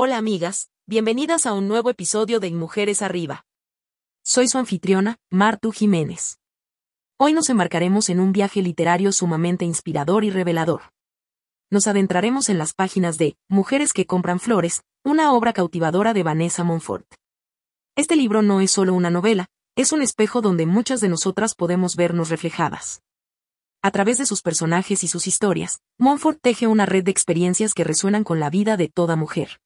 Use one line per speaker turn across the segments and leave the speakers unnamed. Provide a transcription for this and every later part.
Hola amigas, bienvenidas a un nuevo episodio de Mujeres Arriba. Soy su anfitriona, Martu Jiménez. Hoy nos embarcaremos en un viaje literario sumamente inspirador y revelador. Nos adentraremos en las páginas de Mujeres que compran flores, una obra cautivadora de Vanessa Monfort. Este libro no es solo una novela, es un espejo donde muchas de nosotras podemos vernos reflejadas. A través de sus personajes y sus historias, Montfort teje una red de experiencias que resuenan con la vida de toda mujer.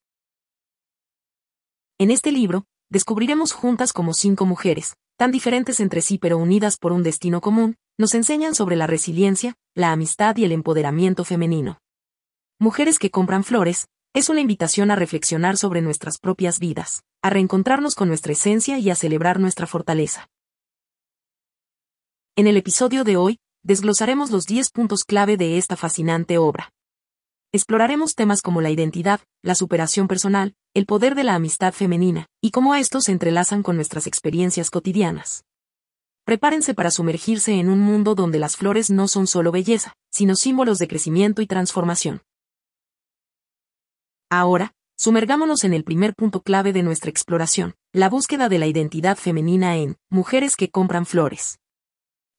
En este libro, descubriremos juntas como cinco mujeres, tan diferentes entre sí pero unidas por un destino común, nos enseñan sobre la resiliencia, la amistad y el empoderamiento femenino. Mujeres que compran flores, es una invitación a reflexionar sobre nuestras propias vidas, a reencontrarnos con nuestra esencia y a celebrar nuestra fortaleza. En el episodio de hoy, desglosaremos los 10 puntos clave de esta fascinante obra. Exploraremos temas como la identidad, la superación personal, el poder de la amistad femenina, y cómo estos se entrelazan con nuestras experiencias cotidianas. Prepárense para sumergirse en un mundo donde las flores no son solo belleza, sino símbolos de crecimiento y transformación. Ahora, sumergámonos en el primer punto clave de nuestra exploración, la búsqueda de la identidad femenina en Mujeres que compran flores.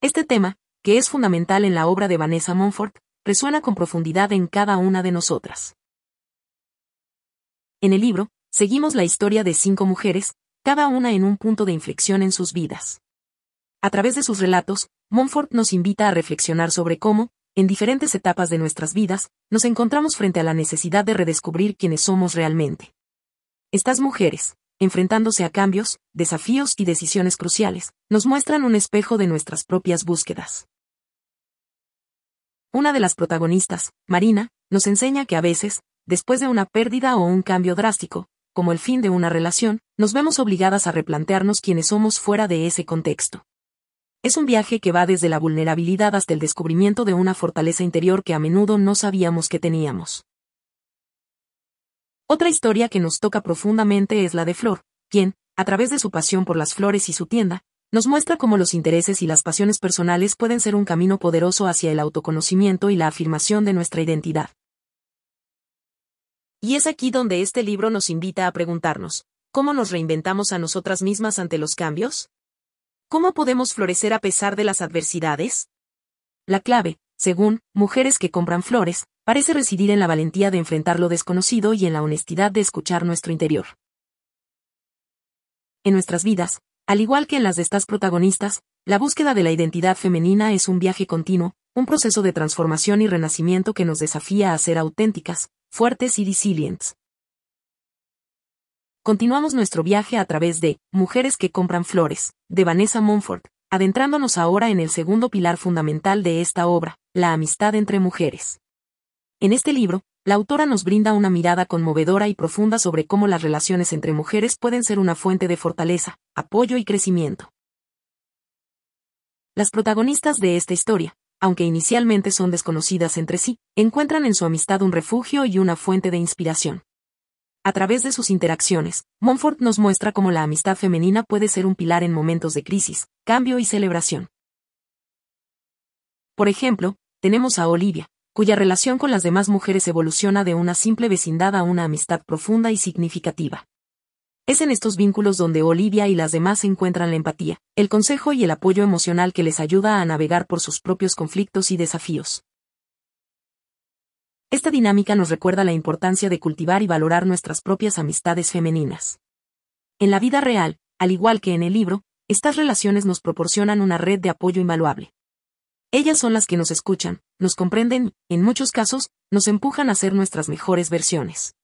Este tema, que es fundamental en la obra de Vanessa Monfort, resuena con profundidad en cada una de nosotras. En el libro, seguimos la historia de cinco mujeres, cada una en un punto de inflexión en sus vidas. A través de sus relatos, Monfort nos invita a reflexionar sobre cómo, en diferentes etapas de nuestras vidas, nos encontramos frente a la necesidad de redescubrir quiénes somos realmente. Estas mujeres, enfrentándose a cambios, desafíos y decisiones cruciales, nos muestran un espejo de nuestras propias búsquedas. Una de las protagonistas, Marina, nos enseña que a veces, después de una pérdida o un cambio drástico, como el fin de una relación, nos vemos obligadas a replantearnos quiénes somos fuera de ese contexto. Es un viaje que va desde la vulnerabilidad hasta el descubrimiento de una fortaleza interior que a menudo no sabíamos que teníamos. Otra historia que nos toca profundamente es la de Flor, quien, a través de su pasión por las flores y su tienda, nos muestra cómo los intereses y las pasiones personales pueden ser un camino poderoso hacia el autoconocimiento y la afirmación de nuestra identidad. Y es aquí donde este libro nos invita a preguntarnos, ¿cómo nos reinventamos a nosotras mismas ante los cambios? ¿Cómo podemos florecer a pesar de las adversidades? La clave, según Mujeres que compran flores, parece residir en la valentía de enfrentar lo desconocido y en la honestidad de escuchar nuestro interior. En nuestras vidas, al igual que en las de estas protagonistas, la búsqueda de la identidad femenina es un viaje continuo, un proceso de transformación y renacimiento que nos desafía a ser auténticas, fuertes y resilientes. Continuamos nuestro viaje a través de Mujeres que compran flores, de Vanessa Monfort, adentrándonos ahora en el segundo pilar fundamental de esta obra, la amistad entre mujeres. En este libro, la autora nos brinda una mirada conmovedora y profunda sobre cómo las relaciones entre mujeres pueden ser una fuente de fortaleza, apoyo y crecimiento. Las protagonistas de esta historia, aunque inicialmente son desconocidas entre sí, encuentran en su amistad un refugio y una fuente de inspiración. A través de sus interacciones, Montfort nos muestra cómo la amistad femenina puede ser un pilar en momentos de crisis, cambio y celebración. Por ejemplo, tenemos a Olivia, cuya relación con las demás mujeres evoluciona de una simple vecindad a una amistad profunda y significativa. Es en estos vínculos donde Olivia y las demás encuentran la empatía, el consejo y el apoyo emocional que les ayuda a navegar por sus propios conflictos y desafíos. Esta dinámica nos recuerda la importancia de cultivar y valorar nuestras propias amistades femeninas. En la vida real, al igual que en el libro, estas relaciones nos proporcionan una red de apoyo invaluable. Ellas son las que nos escuchan, nos comprenden, en muchos casos, nos empujan a ser nuestras mejores versiones.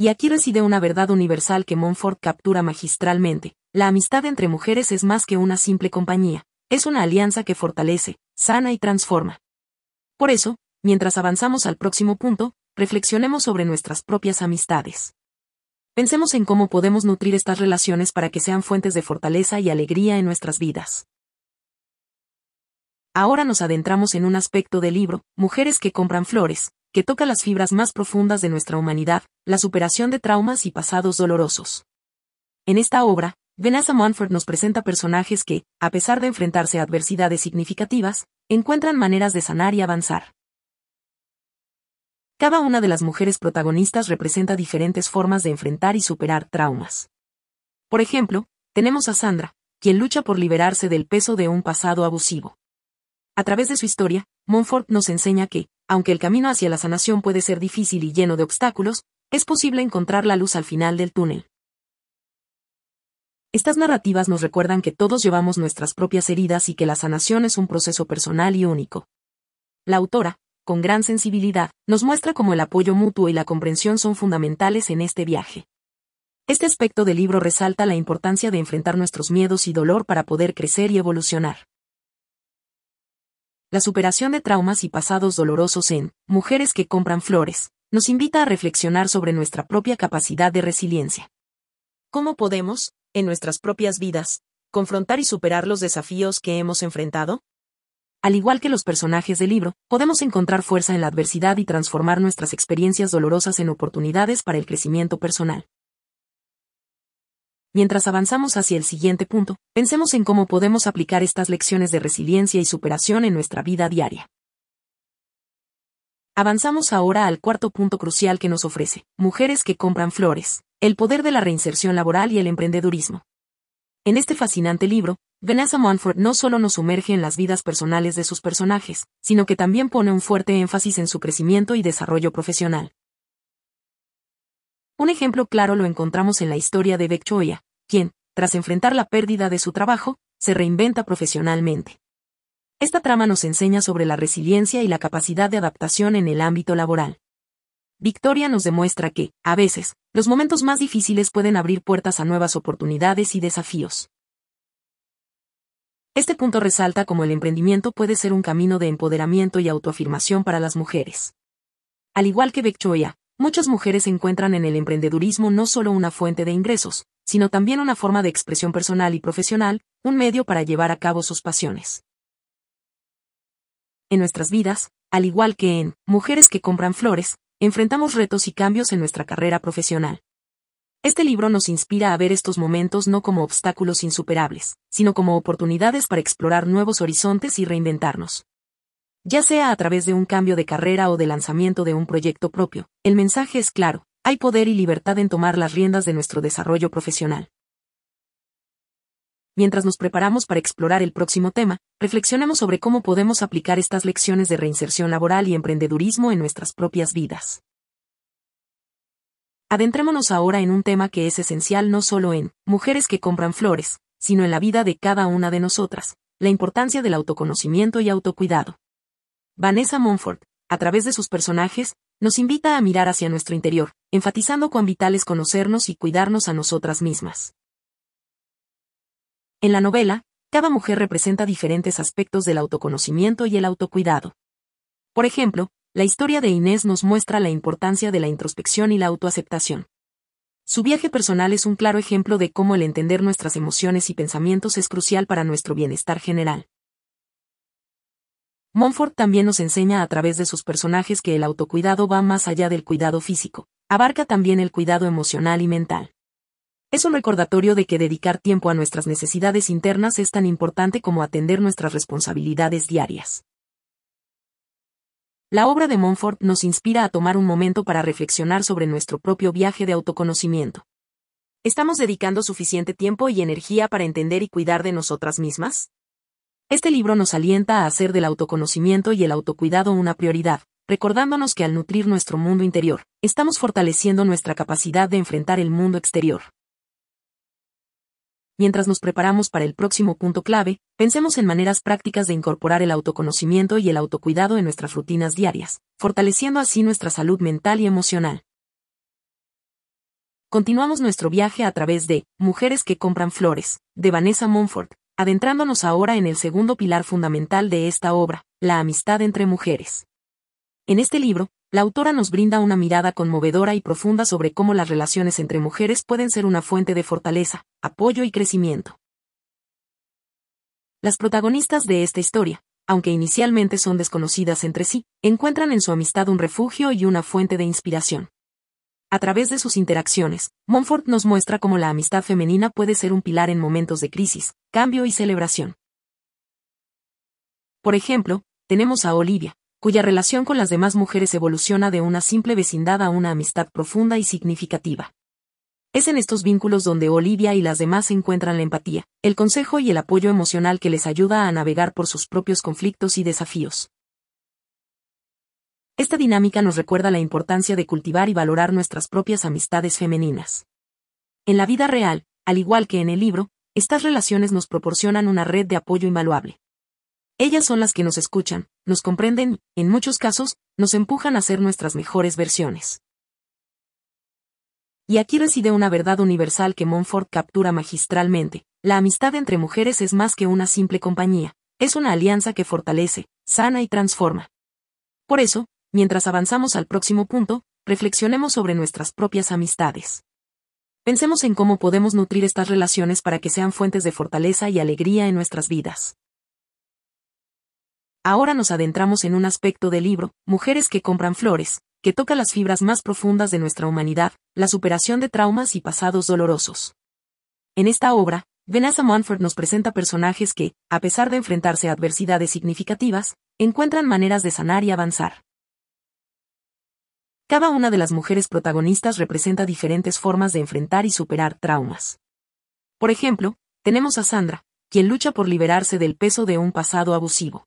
Y aquí reside una verdad universal que Montfort captura magistralmente. La amistad entre mujeres es más que una simple compañía, es una alianza que fortalece, sana y transforma. Por eso, mientras avanzamos al próximo punto, reflexionemos sobre nuestras propias amistades. Pensemos en cómo podemos nutrir estas relaciones para que sean fuentes de fortaleza y alegría en nuestras vidas. Ahora nos adentramos en un aspecto del libro, Mujeres que compran flores, que toca las fibras más profundas de nuestra humanidad, la superación de traumas y pasados dolorosos. En esta obra, Vanessa Monfort nos presenta personajes que, a pesar de enfrentarse a adversidades significativas, encuentran maneras de sanar y avanzar. cada una de las mujeres protagonistas representa diferentes formas de enfrentar y superar traumas. Por ejemplo, tenemos a Sandra, quien lucha por liberarse del peso de un pasado abusivo. A través de su historia, Montfort nos enseña que, aunque el camino hacia la sanación puede ser difícil y lleno de obstáculos, es posible encontrar la luz al final del túnel. Estas narrativas nos recuerdan que todos llevamos nuestras propias heridas y que la sanación es un proceso personal y único. La autora, con gran sensibilidad, nos muestra cómo el apoyo mutuo y la comprensión son fundamentales en este viaje. Este aspecto del libro resalta la importancia de enfrentar nuestros miedos y dolor para poder crecer y evolucionar. La superación de traumas y pasados dolorosos en Mujeres que compran flores nos invita a reflexionar sobre nuestra propia capacidad de resiliencia. ¿Cómo podemos, en nuestras propias vidas, confrontar y superar los desafíos que hemos enfrentado? Al igual que los personajes del libro, podemos encontrar fuerza en la adversidad y transformar nuestras experiencias dolorosas en oportunidades para el crecimiento personal. Mientras avanzamos hacia el siguiente punto, pensemos en cómo podemos aplicar estas lecciones de resiliencia y superación en nuestra vida diaria. Avanzamos ahora al cuarto punto crucial que nos ofrece, mujeres que compran flores, el poder de la reinserción laboral y el emprendedurismo. En este fascinante libro, Vanessa Montfort no solo nos sumerge en las vidas personales de sus personajes, sino que también pone un fuerte énfasis en su crecimiento y desarrollo profesional. Un ejemplo claro lo encontramos en la historia de Beck Choya, quien, tras enfrentar la pérdida de su trabajo, se reinventa profesionalmente. Esta trama nos enseña sobre la resiliencia y la capacidad de adaptación en el ámbito laboral. Victoria nos demuestra que, a veces, los momentos más difíciles pueden abrir puertas a nuevas oportunidades y desafíos. Este punto resalta cómo el emprendimiento puede ser un camino de empoderamiento y autoafirmación para las mujeres. Al igual que Choya, Muchas mujeres encuentran en el emprendedurismo no solo una fuente de ingresos, sino también una forma de expresión personal y profesional, un medio para llevar a cabo sus pasiones. En nuestras vidas, al igual que en Mujeres que compran flores, enfrentamos retos y cambios en nuestra carrera profesional. Este libro nos inspira a ver estos momentos no como obstáculos insuperables, sino como oportunidades para explorar nuevos horizontes y reinventarnos. Ya sea a través de un cambio de carrera o de lanzamiento de un proyecto propio, el mensaje es claro, hay poder y libertad en tomar las riendas de nuestro desarrollo profesional. Mientras nos preparamos para explorar el próximo tema, reflexionemos sobre cómo podemos aplicar estas lecciones de reinserción laboral y emprendedurismo en nuestras propias vidas. Adentrémonos ahora en un tema que es esencial no solo en mujeres que compran flores, sino en la vida de cada una de nosotras, la importancia del autoconocimiento y autocuidado. Vanessa Montfort, a través de sus personajes, nos invita a mirar hacia nuestro interior, enfatizando cuán vital es conocernos y cuidarnos a nosotras mismas. En la novela, cada mujer representa diferentes aspectos del autoconocimiento y el autocuidado. Por ejemplo, la historia de Inés nos muestra la importancia de la introspección y la autoaceptación. Su viaje personal es un claro ejemplo de cómo el entender nuestras emociones y pensamientos es crucial para nuestro bienestar general. Montfort también nos enseña a través de sus personajes que el autocuidado va más allá del cuidado físico, abarca también el cuidado emocional y mental. Es un recordatorio de que dedicar tiempo a nuestras necesidades internas es tan importante como atender nuestras responsabilidades diarias. La obra de Montfort nos inspira a tomar un momento para reflexionar sobre nuestro propio viaje de autoconocimiento. ¿Estamos dedicando suficiente tiempo y energía para entender y cuidar de nosotras mismas? Este libro nos alienta a hacer del autoconocimiento y el autocuidado una prioridad, recordándonos que al nutrir nuestro mundo interior, estamos fortaleciendo nuestra capacidad de enfrentar el mundo exterior. Mientras nos preparamos para el próximo punto clave, pensemos en maneras prácticas de incorporar el autoconocimiento y el autocuidado en nuestras rutinas diarias, fortaleciendo así nuestra salud mental y emocional. Continuamos nuestro viaje a través de Mujeres que compran flores, de Vanessa Montfort, adentrándonos ahora en el segundo pilar fundamental de esta obra, la amistad entre mujeres. En este libro, la autora nos brinda una mirada conmovedora y profunda sobre cómo las relaciones entre mujeres pueden ser una fuente de fortaleza, apoyo y crecimiento. Las protagonistas de esta historia, aunque inicialmente son desconocidas entre sí, encuentran en su amistad un refugio y una fuente de inspiración. A través de sus interacciones, Montfort nos muestra cómo la amistad femenina puede ser un pilar en momentos de crisis, cambio y celebración. Por ejemplo, tenemos a Olivia, cuya relación con las demás mujeres evoluciona de una simple vecindad a una amistad profunda y significativa. Es en estos vínculos donde Olivia y las demás encuentran la empatía, el consejo y el apoyo emocional que les ayuda a navegar por sus propios conflictos y desafíos. Esta dinámica nos recuerda la importancia de cultivar y valorar nuestras propias amistades femeninas. En la vida real, al igual que en el libro, estas relaciones nos proporcionan una red de apoyo invaluable. Ellas son las que nos escuchan, nos comprenden, en muchos casos, nos empujan a ser nuestras mejores versiones. Y aquí reside una verdad universal que Montfort captura magistralmente. La amistad entre mujeres es más que una simple compañía, es una alianza que fortalece, sana y transforma. Por eso, mientras avanzamos al próximo punto, reflexionemos sobre nuestras propias amistades. Pensemos en cómo podemos nutrir estas relaciones para que sean fuentes de fortaleza y alegría en nuestras vidas. Ahora nos adentramos en un aspecto del libro, Mujeres que compran flores, que toca las fibras más profundas de nuestra humanidad, la superación de traumas y pasados dolorosos. En esta obra, Vanessa Monfort nos presenta personajes que, a pesar de enfrentarse a adversidades significativas, encuentran maneras de sanar y avanzar. Cada una de las mujeres protagonistas representa diferentes formas de enfrentar y superar traumas. Por ejemplo, tenemos a Sandra, quien lucha por liberarse del peso de un pasado abusivo.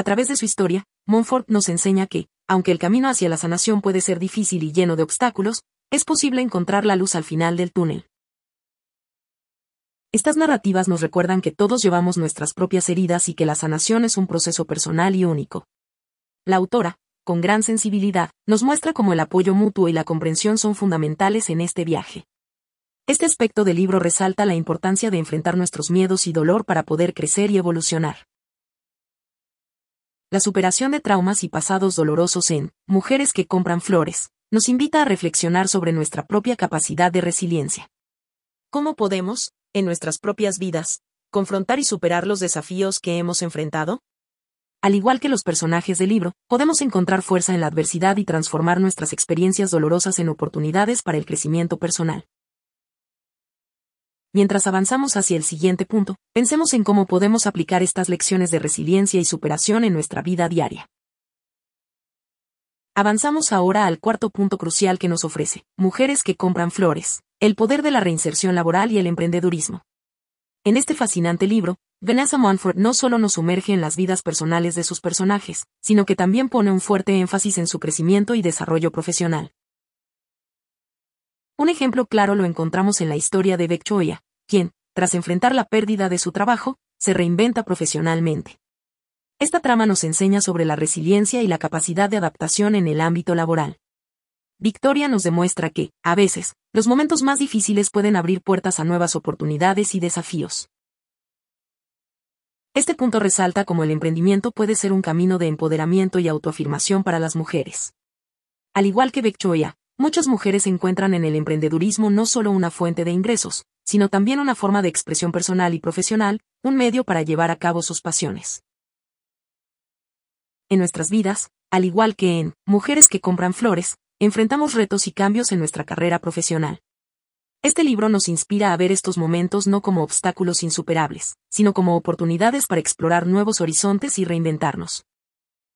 A través de su historia, Montfort nos enseña que, aunque el camino hacia la sanación puede ser difícil y lleno de obstáculos, es posible encontrar la luz al final del túnel. Estas narrativas nos recuerdan que todos llevamos nuestras propias heridas y que la sanación es un proceso personal y único. La autora, con gran sensibilidad, nos muestra cómo el apoyo mutuo y la comprensión son fundamentales en este viaje. Este aspecto del libro resalta la importancia de enfrentar nuestros miedos y dolor para poder crecer y evolucionar. La superación de traumas y pasados dolorosos en Mujeres que compran flores, nos invita a reflexionar sobre nuestra propia capacidad de resiliencia. ¿Cómo podemos, en nuestras propias vidas, confrontar y superar los desafíos que hemos enfrentado? Al igual que los personajes del libro, podemos encontrar fuerza en la adversidad y transformar nuestras experiencias dolorosas en oportunidades para el crecimiento personal. Mientras avanzamos hacia el siguiente punto, pensemos en cómo podemos aplicar estas lecciones de resiliencia y superación en nuestra vida diaria. Avanzamos ahora al cuarto punto crucial que nos ofrece, mujeres que compran flores, el poder de la reinserción laboral y el emprendedurismo. En este fascinante libro, Vanessa Monfort no solo nos sumerge en las vidas personales de sus personajes, sino que también pone un fuerte énfasis en su crecimiento y desarrollo profesional. Un ejemplo claro lo encontramos en la historia de Beck Choya, quien, tras enfrentar la pérdida de su trabajo, se reinventa profesionalmente. Esta trama nos enseña sobre la resiliencia y la capacidad de adaptación en el ámbito laboral. Victoria nos demuestra que, a veces, los momentos más difíciles pueden abrir puertas a nuevas oportunidades y desafíos. Este punto resalta cómo el emprendimiento puede ser un camino de empoderamiento y autoafirmación para las mujeres. Al igual que Choya, Muchas mujeres encuentran en el emprendedurismo no solo una fuente de ingresos, sino también una forma de expresión personal y profesional, un medio para llevar a cabo sus pasiones. En nuestras vidas, al igual que en Mujeres que compran flores, enfrentamos retos y cambios en nuestra carrera profesional. Este libro nos inspira a ver estos momentos no como obstáculos insuperables, sino como oportunidades para explorar nuevos horizontes y reinventarnos.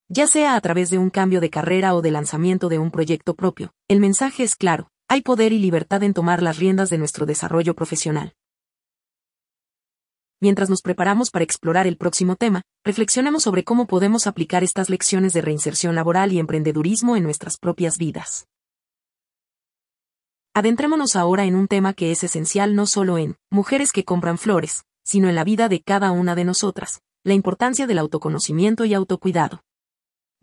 Ya sea a través de un cambio de carrera o de lanzamiento de un proyecto propio, el mensaje es claro, hay poder y libertad en tomar las riendas de nuestro desarrollo profesional. Mientras nos preparamos para explorar el próximo tema, reflexionemos sobre cómo podemos aplicar estas lecciones de reinserción laboral y emprendedurismo en nuestras propias vidas. Adentrémonos ahora en un tema que es esencial no solo en mujeres que compran flores, sino en la vida de cada una de nosotras, la importancia del autoconocimiento y autocuidado.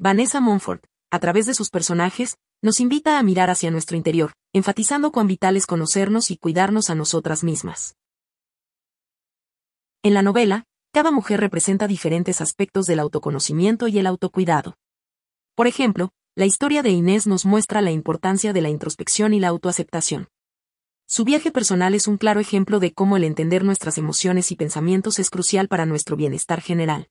Vanessa Monfort, a través de sus personajes, nos invita a mirar hacia nuestro interior, enfatizando cuán vital es conocernos y cuidarnos a nosotras mismas. En la novela, cada mujer representa diferentes aspectos del autoconocimiento y el autocuidado. Por ejemplo, la historia de Inés nos muestra la importancia de la introspección y la autoaceptación. Su viaje personal es un claro ejemplo de cómo el entender nuestras emociones y pensamientos es crucial para nuestro bienestar general.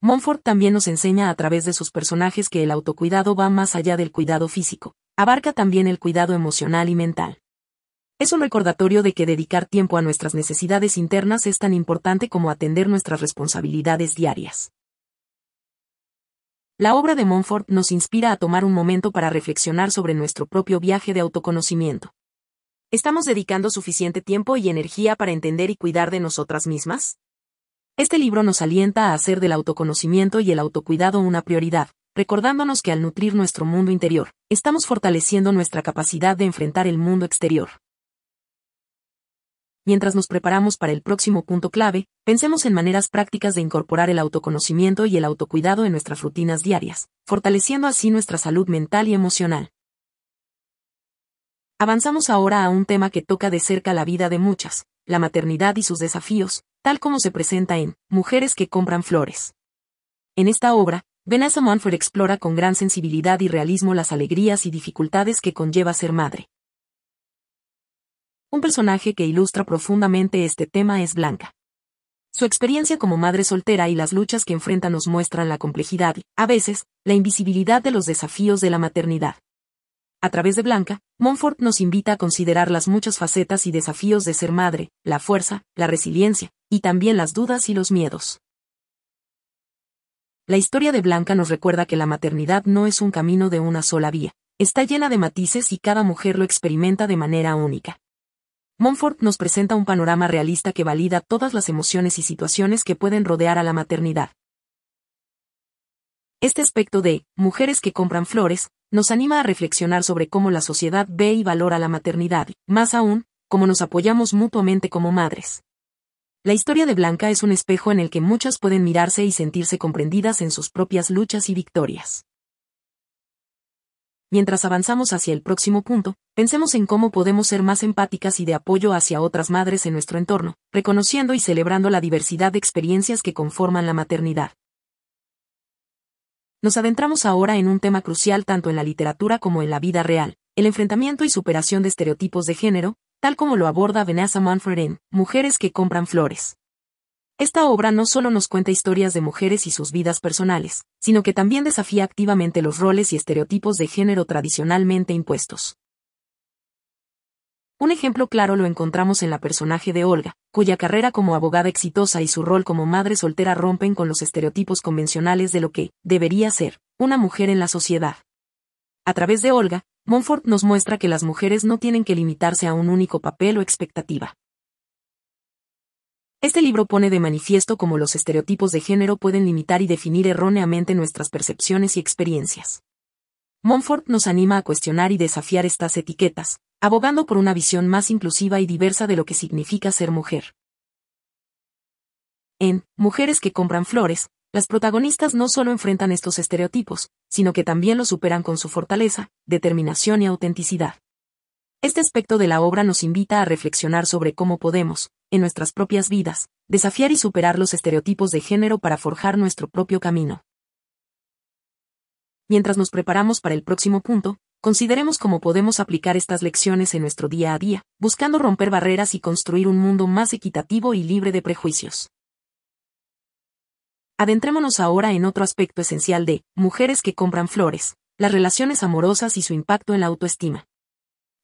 Montfort también nos enseña a través de sus personajes que el autocuidado va más allá del cuidado físico, abarca también el cuidado emocional y mental. Es un recordatorio de que dedicar tiempo a nuestras necesidades internas es tan importante como atender nuestras responsabilidades diarias. la obra de Montfort nos inspira a tomar un momento para reflexionar sobre nuestro propio viaje de autoconocimiento. ¿Estamos dedicando suficiente tiempo y energía para entender y cuidar de nosotras mismas? Este libro nos alienta a hacer del autoconocimiento y el autocuidado una prioridad, recordándonos que al nutrir nuestro mundo interior, estamos fortaleciendo nuestra capacidad de enfrentar el mundo exterior. Mientras nos preparamos para el próximo punto clave, pensemos en maneras prácticas de incorporar el autoconocimiento y el autocuidado en nuestras rutinas diarias, fortaleciendo así nuestra salud mental y emocional. Avanzamos ahora a un tema que toca de cerca la vida de muchas, la maternidad y sus desafíos, tal como se presenta en Mujeres que compran flores. En esta obra, Vanessa Monfort explora con gran sensibilidad y realismo las alegrías y dificultades que conlleva ser madre. Un personaje que ilustra profundamente este tema es Blanca. Su experiencia como madre soltera y las luchas que enfrenta nos muestran la complejidad y, a veces, la invisibilidad de los desafíos de la maternidad. A través de Blanca, Montfort nos invita a considerar las muchas facetas y desafíos de ser madre, la fuerza, la resiliencia, y también las dudas y los miedos. La historia de Blanca nos recuerda que la maternidad no es un camino de una sola vía, está llena de matices y cada mujer lo experimenta de manera única. Montfort nos presenta un panorama realista que valida todas las emociones y situaciones que pueden rodear a la maternidad. Este aspecto de mujeres que compran flores nos anima a reflexionar sobre cómo la sociedad ve y valora la maternidad, más aún, cómo nos apoyamos mutuamente como madres. La historia de Blanca es un espejo en el que muchas pueden mirarse y sentirse comprendidas en sus propias luchas y victorias. Mientras avanzamos hacia el próximo punto, pensemos en cómo podemos ser más empáticas y de apoyo hacia otras madres en nuestro entorno, reconociendo y celebrando la diversidad de experiencias que conforman la maternidad. Nos adentramos ahora en un tema crucial tanto en la literatura como en la vida real, el enfrentamiento y superación de estereotipos de género, tal como lo aborda Vanessa Manfred en Mujeres que compran flores. Esta obra no solo nos cuenta historias de mujeres y sus vidas personales, sino que también desafía activamente los roles y estereotipos de género tradicionalmente impuestos. Un ejemplo claro lo encontramos en la personaje de Olga, cuya carrera como abogada exitosa y su rol como madre soltera rompen con los estereotipos convencionales de lo que debería ser una mujer en la sociedad. A través de Olga, Montfort nos muestra que las mujeres no tienen que limitarse a un único papel o expectativa. Este libro pone de manifiesto cómo los estereotipos de género pueden limitar y definir erróneamente nuestras percepciones y experiencias. Montfort nos anima a cuestionar y desafiar estas etiquetas, abogando por una visión más inclusiva y diversa de lo que significa ser mujer. En Mujeres que compran flores, las protagonistas no solo enfrentan estos estereotipos, sino que también los superan con su fortaleza, determinación y autenticidad. Este aspecto de la obra nos invita a reflexionar sobre cómo podemos, en nuestras propias vidas, desafiar y superar los estereotipos de género para forjar nuestro propio camino. Mientras nos preparamos para el próximo punto, consideremos cómo podemos aplicar estas lecciones en nuestro día a día, buscando romper barreras y construir un mundo más equitativo y libre de prejuicios. Adentrémonos ahora en otro aspecto esencial de Mujeres que compran flores, las relaciones amorosas y su impacto en la autoestima.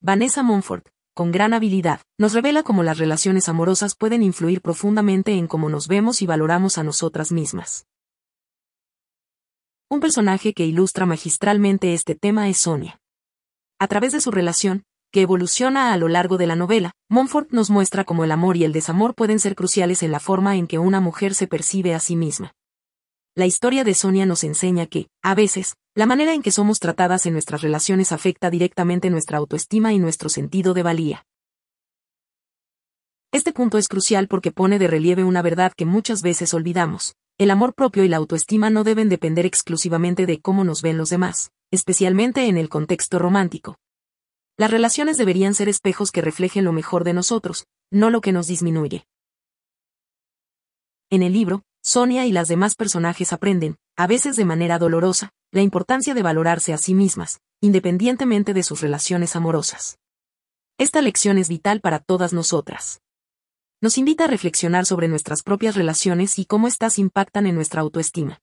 Vanessa Monfort, con gran habilidad, nos revela cómo las relaciones amorosas pueden influir profundamente en cómo nos vemos y valoramos a nosotras mismas. Un personaje que ilustra magistralmente este tema es Sonia. A través de su relación, que evoluciona a lo largo de la novela, Montfort nos muestra cómo el amor y el desamor pueden ser cruciales en la forma en que una mujer se percibe a sí misma. La historia de Sonia nos enseña que, a veces, la manera en que somos tratadas en nuestras relaciones afecta directamente nuestra autoestima y nuestro sentido de valía. Este punto es crucial porque pone de relieve una verdad que muchas veces olvidamos, el amor propio y la autoestima no deben depender exclusivamente de cómo nos ven los demás, especialmente en el contexto romántico. Las relaciones deberían ser espejos que reflejen lo mejor de nosotros, no lo que nos disminuye. En el libro, Sonia y las demás personajes aprenden, a veces de manera dolorosa, la importancia de valorarse a sí mismas, independientemente de sus relaciones amorosas. Esta lección es vital para todas nosotras nos invita a reflexionar sobre nuestras propias relaciones y cómo éstas impactan en nuestra autoestima.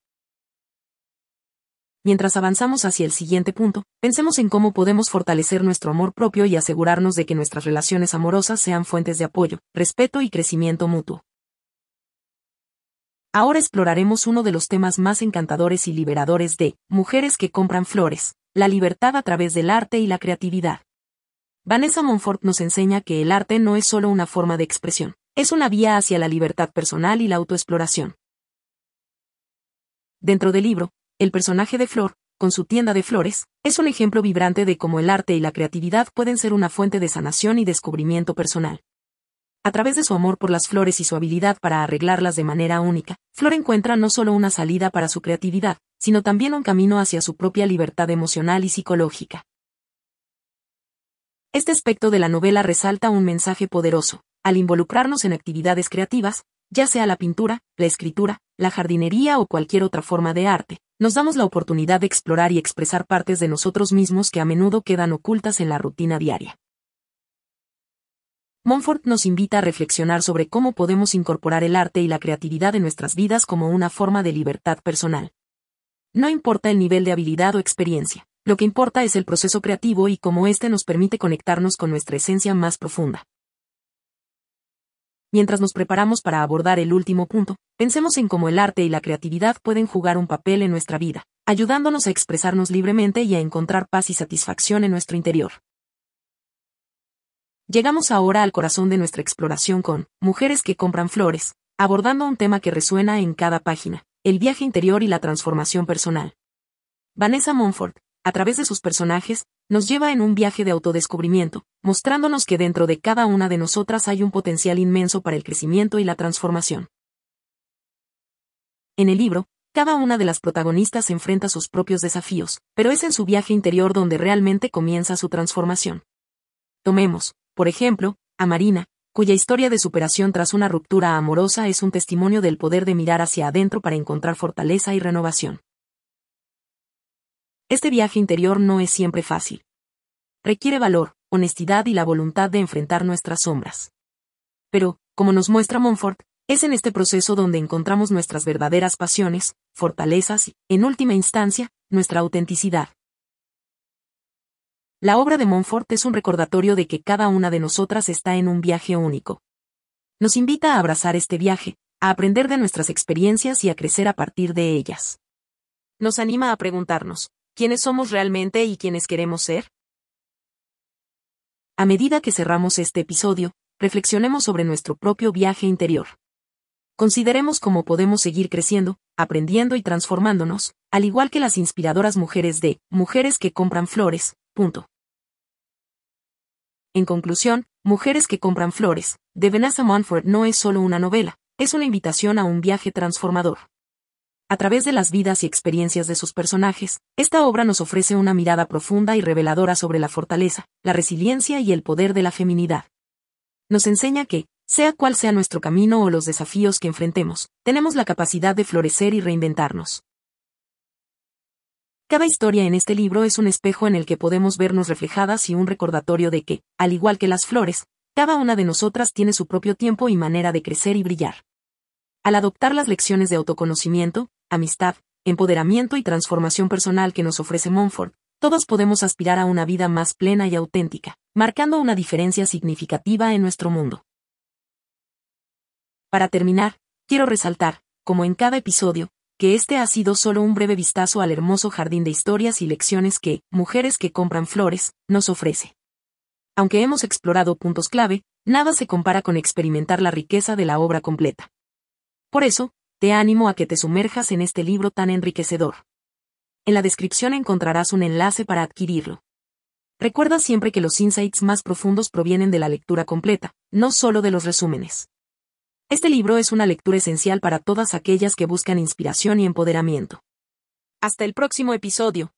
Mientras avanzamos hacia el siguiente punto, pensemos en cómo podemos fortalecer nuestro amor propio y asegurarnos de que nuestras relaciones amorosas sean fuentes de apoyo, respeto y crecimiento mutuo. Ahora exploraremos uno de los temas más encantadores y liberadores de Mujeres que compran flores, la libertad a través del arte y la creatividad. Vanessa Monfort nos enseña que el arte no es solo una forma de expresión, es una vía hacia la libertad personal y la autoexploración. Dentro del libro, el personaje de Flor, con su tienda de flores, es un ejemplo vibrante de cómo el arte y la creatividad pueden ser una fuente de sanación y descubrimiento personal. A través de su amor por las flores y su habilidad para arreglarlas de manera única, Flor encuentra no solo una salida para su creatividad, sino también un camino hacia su propia libertad emocional y psicológica. Este aspecto de la novela resalta un mensaje poderoso. Al involucrarnos en actividades creativas, ya sea la pintura, la escritura, la jardinería o cualquier otra forma de arte, nos damos la oportunidad de explorar y expresar partes de nosotros mismos que a menudo quedan ocultas en la rutina diaria. Montfort nos invita a reflexionar sobre cómo podemos incorporar el arte y la creatividad en nuestras vidas como una forma de libertad personal. No importa el nivel de habilidad o experiencia, lo que importa es el proceso creativo y cómo éste nos permite conectarnos con nuestra esencia más profunda. Mientras nos preparamos para abordar el último punto, pensemos en cómo el arte y la creatividad pueden jugar un papel en nuestra vida, ayudándonos a expresarnos libremente y a encontrar paz y satisfacción en nuestro interior. Llegamos ahora al corazón de nuestra exploración con Mujeres que compran flores, abordando un tema que resuena en cada página, el viaje interior y la transformación personal. Vanessa Monfort, a través de sus personajes, nos lleva en un viaje de autodescubrimiento, mostrándonos que dentro de cada una de nosotras hay un potencial inmenso para el crecimiento y la transformación. En el libro, cada una de las protagonistas enfrenta sus propios desafíos, pero es en su viaje interior donde realmente comienza su transformación. Tomemos, por ejemplo, a Marina, cuya historia de superación tras una ruptura amorosa es un testimonio del poder de mirar hacia adentro para encontrar fortaleza y renovación. Este viaje interior no es siempre fácil. Requiere valor, honestidad y la voluntad de enfrentar nuestras sombras. Pero, como nos muestra Montfort, es en este proceso donde encontramos nuestras verdaderas pasiones, fortalezas y, en última instancia, nuestra autenticidad. La obra de Montfort es un recordatorio de que cada una de nosotras está en un viaje único. Nos invita a abrazar este viaje, a aprender de nuestras experiencias y a crecer a partir de ellas. Nos anima a preguntarnos, ¿quiénes somos realmente y quiénes queremos ser? A medida que cerramos este episodio, reflexionemos sobre nuestro propio viaje interior. Consideremos cómo podemos seguir creciendo, aprendiendo y transformándonos, al igual que las inspiradoras mujeres de Mujeres que compran flores. En conclusión, Mujeres que compran flores, de Vanessa Monfort no es solo una novela, es una invitación a un viaje transformador. A través de las vidas y experiencias de sus personajes, esta obra nos ofrece una mirada profunda y reveladora sobre la fortaleza, la resiliencia y el poder de la feminidad. Nos enseña que, sea cual sea nuestro camino o los desafíos que enfrentemos, tenemos la capacidad de florecer y reinventarnos. Cada historia en este libro es un espejo en el que podemos vernos reflejadas y un recordatorio de que, al igual que las flores, cada una de nosotras tiene su propio tiempo y manera de crecer y brillar. Al adoptar las lecciones de autoconocimiento, amistad, empoderamiento y transformación personal que nos ofrece Montfort, todos podemos aspirar a una vida más plena y auténtica, marcando una diferencia significativa en nuestro mundo. Para terminar, quiero resaltar, como en cada episodio, que este ha sido solo un breve vistazo al hermoso jardín de historias y lecciones que, Mujeres que compran flores, nos ofrece. Aunque hemos explorado puntos clave, nada se compara con experimentar la riqueza de la obra completa. Por eso, te animo a que te sumerjas en este libro tan enriquecedor. En la descripción encontrarás un enlace para adquirirlo. Recuerda siempre que los insights más profundos provienen de la lectura completa, no solo de los resúmenes. Este libro es una lectura esencial para todas aquellas que buscan inspiración y empoderamiento. Hasta el próximo episodio.